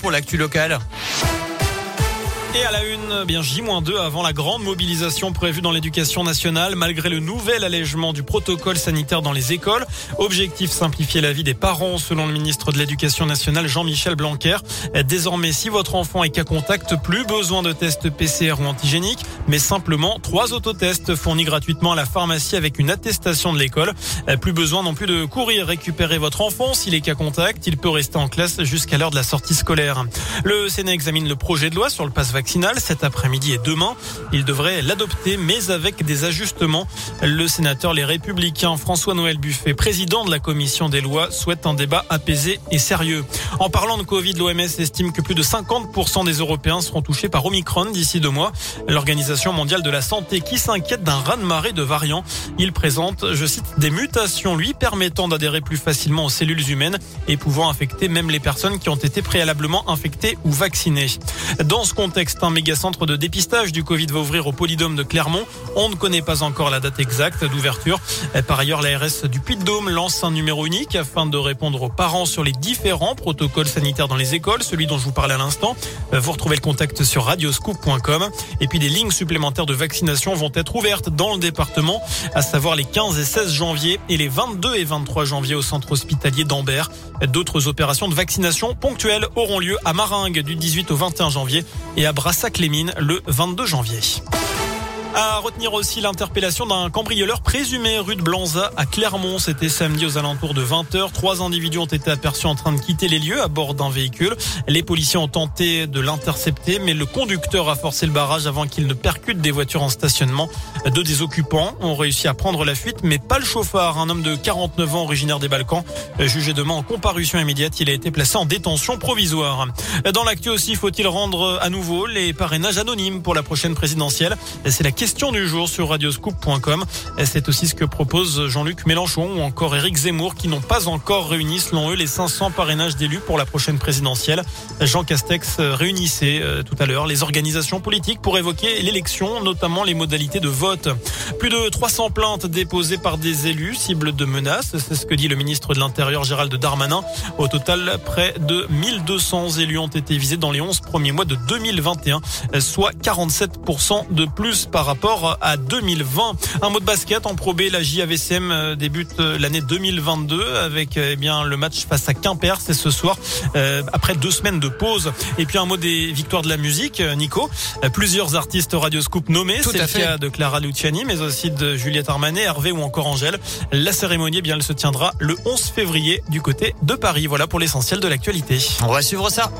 pour l'actu locale. Et à la une, eh bien J-2 avant la grande mobilisation prévue dans l'éducation nationale, malgré le nouvel allègement du protocole sanitaire dans les écoles. Objectif simplifier la vie des parents, selon le ministre de l'Éducation nationale Jean-Michel Blanquer. Désormais, si votre enfant est cas contact, plus besoin de tests PCR ou antigéniques, mais simplement trois autotests fournis gratuitement à la pharmacie avec une attestation de l'école. Plus besoin non plus de courir récupérer votre enfant. S'il est cas contact, il peut rester en classe jusqu'à l'heure de la sortie scolaire. Le Sénat examine le projet de loi sur le cet après-midi et demain. Il devrait l'adopter, mais avec des ajustements. Le sénateur Les Républicains François-Noël Buffet, président de la commission des lois, souhaite un débat apaisé et sérieux. En parlant de Covid, l'OMS estime que plus de 50% des Européens seront touchés par Omicron d'ici deux mois. L'Organisation mondiale de la santé qui s'inquiète d'un raz-de-marée de variants. Il présente, je cite, des mutations lui permettant d'adhérer plus facilement aux cellules humaines et pouvant infecter même les personnes qui ont été préalablement infectées ou vaccinées. Dans ce contexte, un méga centre de dépistage du Covid va ouvrir au Polydôme de Clermont. On ne connaît pas encore la date exacte d'ouverture. Par ailleurs, l'ARS du Puy-de-Dôme lance un numéro unique afin de répondre aux parents sur les différents protocoles sanitaires dans les écoles, celui dont je vous parlais à l'instant. Vous retrouvez le contact sur radioscoop.com. Et puis des lignes supplémentaires de vaccination vont être ouvertes dans le département, à savoir les 15 et 16 janvier et les 22 et 23 janvier au centre hospitalier d'Ambert. D'autres opérations de vaccination ponctuelles auront lieu à Maringue du 18 au 21 janvier et à Brassac-les-Mines le 22 janvier. À retenir aussi l'interpellation d'un cambrioleur présumé rue de Blanza à Clermont. C'était samedi aux alentours de 20h. Trois individus ont été aperçus en train de quitter les lieux à bord d'un véhicule. Les policiers ont tenté de l'intercepter, mais le conducteur a forcé le barrage avant qu'il ne percute des voitures en stationnement. Deux des occupants ont réussi à prendre la fuite, mais pas le chauffard, un homme de 49 ans originaire des Balkans. Jugé demain en comparution immédiate, il a été placé en détention provisoire. Dans l'actu aussi, faut-il rendre à nouveau les parrainages anonymes pour la prochaine présidentielle? C'est la question du jour sur radioscoop.com. C'est aussi ce que propose Jean-Luc Mélenchon ou encore Éric Zemmour qui n'ont pas encore réuni selon eux les 500 parrainages d'élus pour la prochaine présidentielle. Jean Castex réunissait euh, tout à l'heure les organisations politiques pour évoquer l'élection, notamment les modalités de vote. Plus de 300 plaintes déposées par des élus cibles de menaces, c'est ce que dit le ministre de l'Intérieur Gérald Darmanin. Au total, près de 1200 élus ont été visés dans les 11 premiers mois de 2021, soit 47% de plus par rapport rapport à 2020. Un mot de basket en Pro B, la JAVCM euh, débute euh, l'année 2022 avec euh, eh bien le match face à Quimper, c'est ce soir après deux semaines de pause. Et puis un mot des victoires de la musique, Nico. Plusieurs artistes Radioscoop nommés, c'est le cas de Clara Luciani, mais aussi de Juliette Armanet, Hervé ou encore Angèle. La cérémonie, eh bien, elle se tiendra le 11 février du côté de Paris. Voilà pour l'essentiel de l'actualité. On va suivre ça.